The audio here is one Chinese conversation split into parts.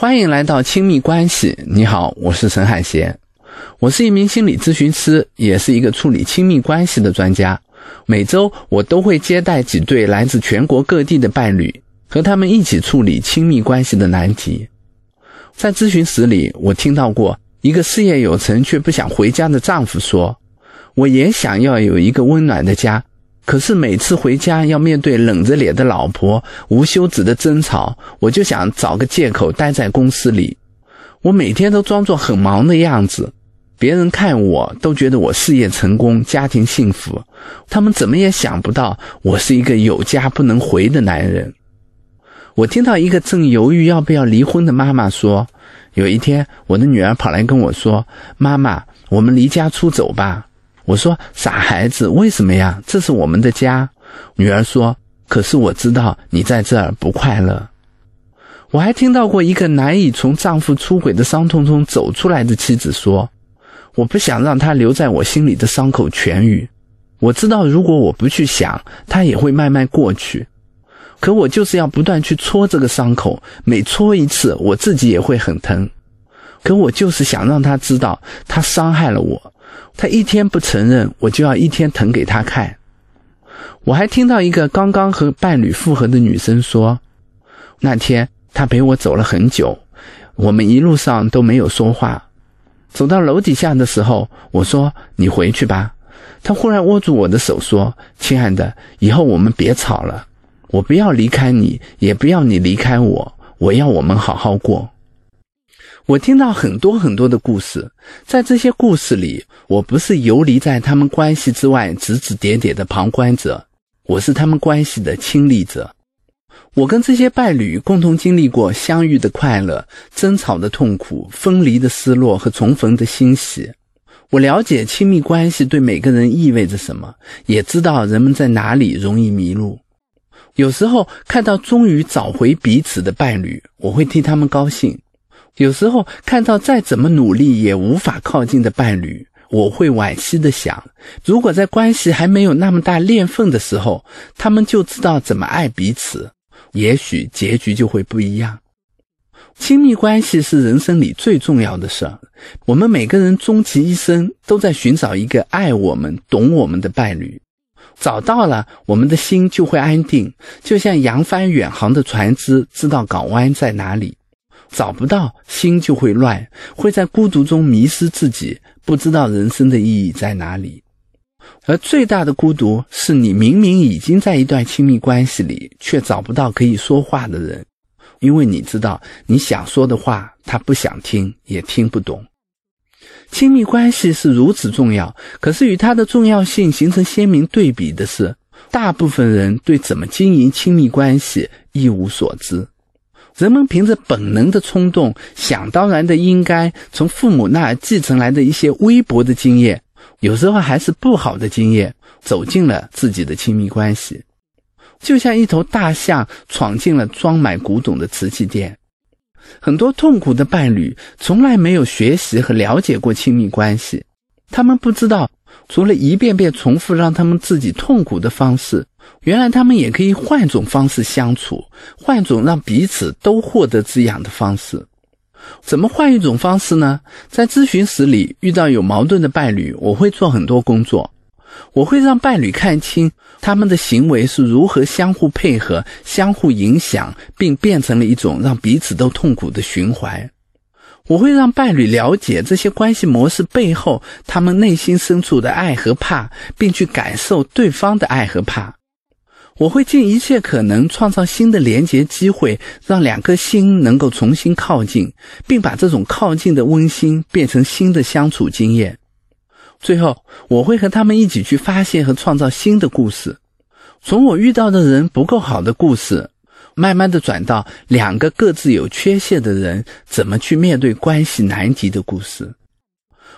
欢迎来到亲密关系。你好，我是陈海贤，我是一名心理咨询师，也是一个处理亲密关系的专家。每周我都会接待几对来自全国各地的伴侣，和他们一起处理亲密关系的难题。在咨询室里，我听到过一个事业有成却不想回家的丈夫说：“我也想要有一个温暖的家。”可是每次回家要面对冷着脸的老婆、无休止的争吵，我就想找个借口待在公司里。我每天都装作很忙的样子，别人看我都觉得我事业成功、家庭幸福。他们怎么也想不到我是一个有家不能回的男人。我听到一个正犹豫要不要离婚的妈妈说：“有一天，我的女儿跑来跟我说，妈妈，我们离家出走吧。”我说：“傻孩子，为什么呀？这是我们的家。”女儿说：“可是我知道你在这儿不快乐。”我还听到过一个难以从丈夫出轨的伤痛中走出来的妻子说：“我不想让他留在我心里的伤口痊愈。我知道如果我不去想，他也会慢慢过去。可我就是要不断去戳这个伤口，每戳一次，我自己也会很疼。可我就是想让他知道，他伤害了我。”他一天不承认，我就要一天疼给他看。我还听到一个刚刚和伴侣复合的女生说，那天他陪我走了很久，我们一路上都没有说话。走到楼底下的时候，我说：“你回去吧。”他忽然握住我的手说：“亲爱的，以后我们别吵了。我不要离开你，也不要你离开我。我要我们好好过。”我听到很多很多的故事，在这些故事里，我不是游离在他们关系之外指指点点的旁观者，我是他们关系的亲历者。我跟这些伴侣共同经历过相遇的快乐、争吵的痛苦、分离的失落和重逢的欣喜。我了解亲密关系对每个人意味着什么，也知道人们在哪里容易迷路。有时候看到终于找回彼此的伴侣，我会替他们高兴。有时候看到再怎么努力也无法靠近的伴侣，我会惋惜的想：如果在关系还没有那么大裂缝的时候，他们就知道怎么爱彼此，也许结局就会不一样。亲密关系是人生里最重要的事儿，我们每个人终其一生都在寻找一个爱我们、懂我们的伴侣，找到了，我们的心就会安定，就像扬帆远航的船只知道港湾在哪里。找不到心就会乱，会在孤独中迷失自己，不知道人生的意义在哪里。而最大的孤独是你明明已经在一段亲密关系里，却找不到可以说话的人，因为你知道你想说的话他不想听，也听不懂。亲密关系是如此重要，可是与它的重要性形成鲜明对比的是，大部分人对怎么经营亲密关系一无所知。人们凭着本能的冲动，想当然的应该从父母那儿继承来的一些微薄的经验，有时候还是不好的经验，走进了自己的亲密关系，就像一头大象闯进了装满古董的瓷器店。很多痛苦的伴侣从来没有学习和了解过亲密关系，他们不知道。除了一遍遍重复让他们自己痛苦的方式，原来他们也可以换种方式相处，换种让彼此都获得滋养的方式。怎么换一种方式呢？在咨询室里遇到有矛盾的伴侣，我会做很多工作，我会让伴侣看清他们的行为是如何相互配合、相互影响，并变成了一种让彼此都痛苦的循环。我会让伴侣了解这些关系模式背后，他们内心深处的爱和怕，并去感受对方的爱和怕。我会尽一切可能创造新的连结机会，让两颗心能够重新靠近，并把这种靠近的温馨变成新的相处经验。最后，我会和他们一起去发现和创造新的故事，从我遇到的人不够好的故事。慢慢的转到两个各自有缺陷的人怎么去面对关系难题的故事，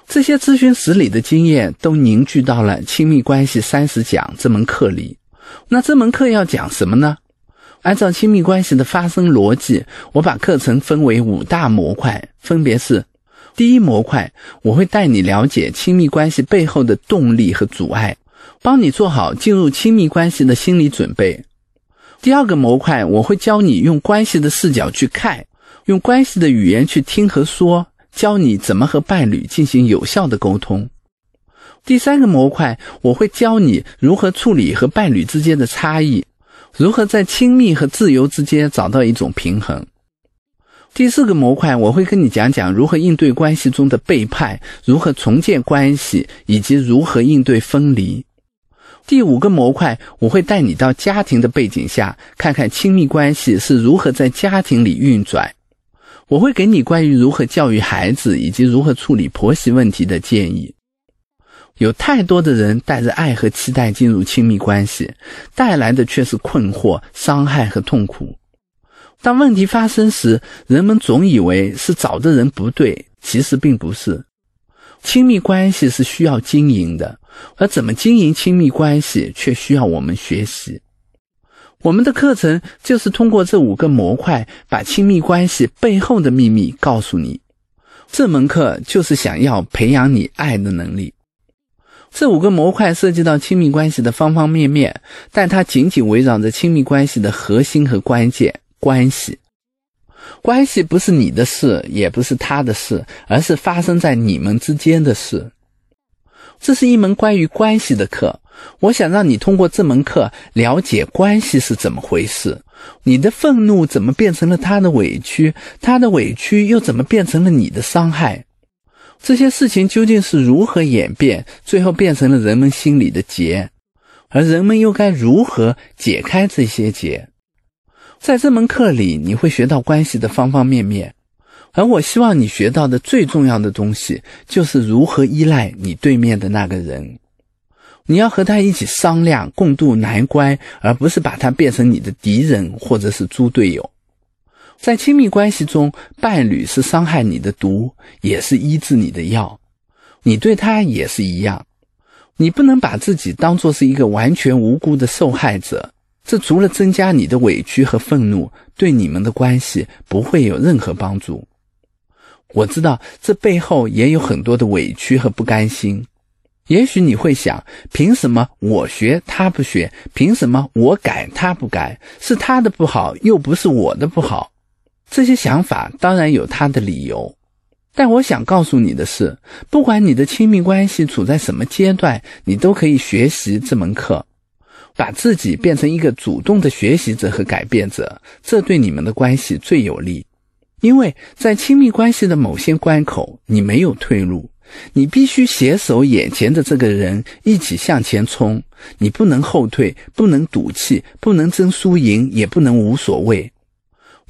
这些咨询室里的经验都凝聚到了《亲密关系三十讲》这门课里。那这门课要讲什么呢？按照亲密关系的发生逻辑，我把课程分为五大模块，分别是：第一模块，我会带你了解亲密关系背后的动力和阻碍，帮你做好进入亲密关系的心理准备。第二个模块，我会教你用关系的视角去看，用关系的语言去听和说，教你怎么和伴侣进行有效的沟通。第三个模块，我会教你如何处理和伴侣之间的差异，如何在亲密和自由之间找到一种平衡。第四个模块，我会跟你讲讲如何应对关系中的背叛，如何重建关系，以及如何应对分离。第五个模块，我会带你到家庭的背景下，看看亲密关系是如何在家庭里运转。我会给你关于如何教育孩子以及如何处理婆媳问题的建议。有太多的人带着爱和期待进入亲密关系，带来的却是困惑、伤害和痛苦。当问题发生时，人们总以为是找的人不对，其实并不是。亲密关系是需要经营的，而怎么经营亲密关系却需要我们学习。我们的课程就是通过这五个模块，把亲密关系背后的秘密告诉你。这门课就是想要培养你爱的能力。这五个模块涉及到亲密关系的方方面面，但它紧紧围绕着亲密关系的核心和关键——关系。关系不是你的事，也不是他的事，而是发生在你们之间的事。这是一门关于关系的课。我想让你通过这门课了解关系是怎么回事。你的愤怒怎么变成了他的委屈？他的委屈又怎么变成了你的伤害？这些事情究竟是如何演变，最后变成了人们心里的结？而人们又该如何解开这些结？在这门课里，你会学到关系的方方面面。而我希望你学到的最重要的东西，就是如何依赖你对面的那个人。你要和他一起商量，共度难关，而不是把他变成你的敌人或者是猪队友。在亲密关系中，伴侣是伤害你的毒，也是医治你的药。你对他也是一样。你不能把自己当作是一个完全无辜的受害者，这除了增加你的委屈和愤怒，对你们的关系不会有任何帮助。我知道这背后也有很多的委屈和不甘心。也许你会想，凭什么我学他不学？凭什么我改他不改？是他的不好，又不是我的不好。这些想法当然有他的理由，但我想告诉你的是，不管你的亲密关系处在什么阶段，你都可以学习这门课，把自己变成一个主动的学习者和改变者，这对你们的关系最有利。因为在亲密关系的某些关口，你没有退路。你必须携手眼前的这个人一起向前冲，你不能后退，不能赌气，不能争输赢，也不能无所谓，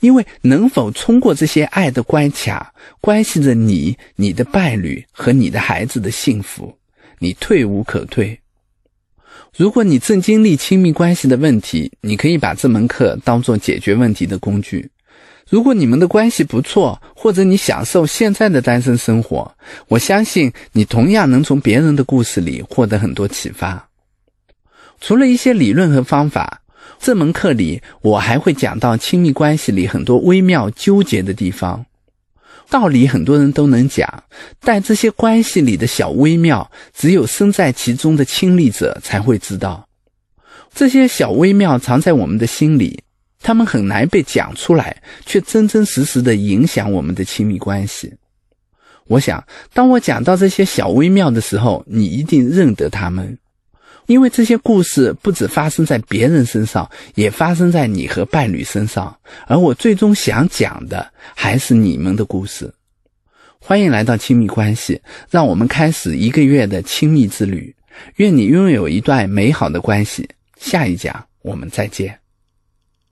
因为能否冲过这些爱的关卡，关系着你、你的伴侣和你的孩子的幸福。你退无可退。如果你正经历亲密关系的问题，你可以把这门课当做解决问题的工具。如果你们的关系不错，或者你享受现在的单身生活，我相信你同样能从别人的故事里获得很多启发。除了一些理论和方法，这门课里我还会讲到亲密关系里很多微妙纠结的地方。道理很多人都能讲，但这些关系里的小微妙，只有身在其中的亲历者才会知道。这些小微妙藏在我们的心里。他们很难被讲出来，却真真实实的影响我们的亲密关系。我想，当我讲到这些小微妙的时候，你一定认得他们，因为这些故事不止发生在别人身上，也发生在你和伴侣身上。而我最终想讲的，还是你们的故事。欢迎来到亲密关系，让我们开始一个月的亲密之旅。愿你拥有一段美好的关系。下一讲我们再见。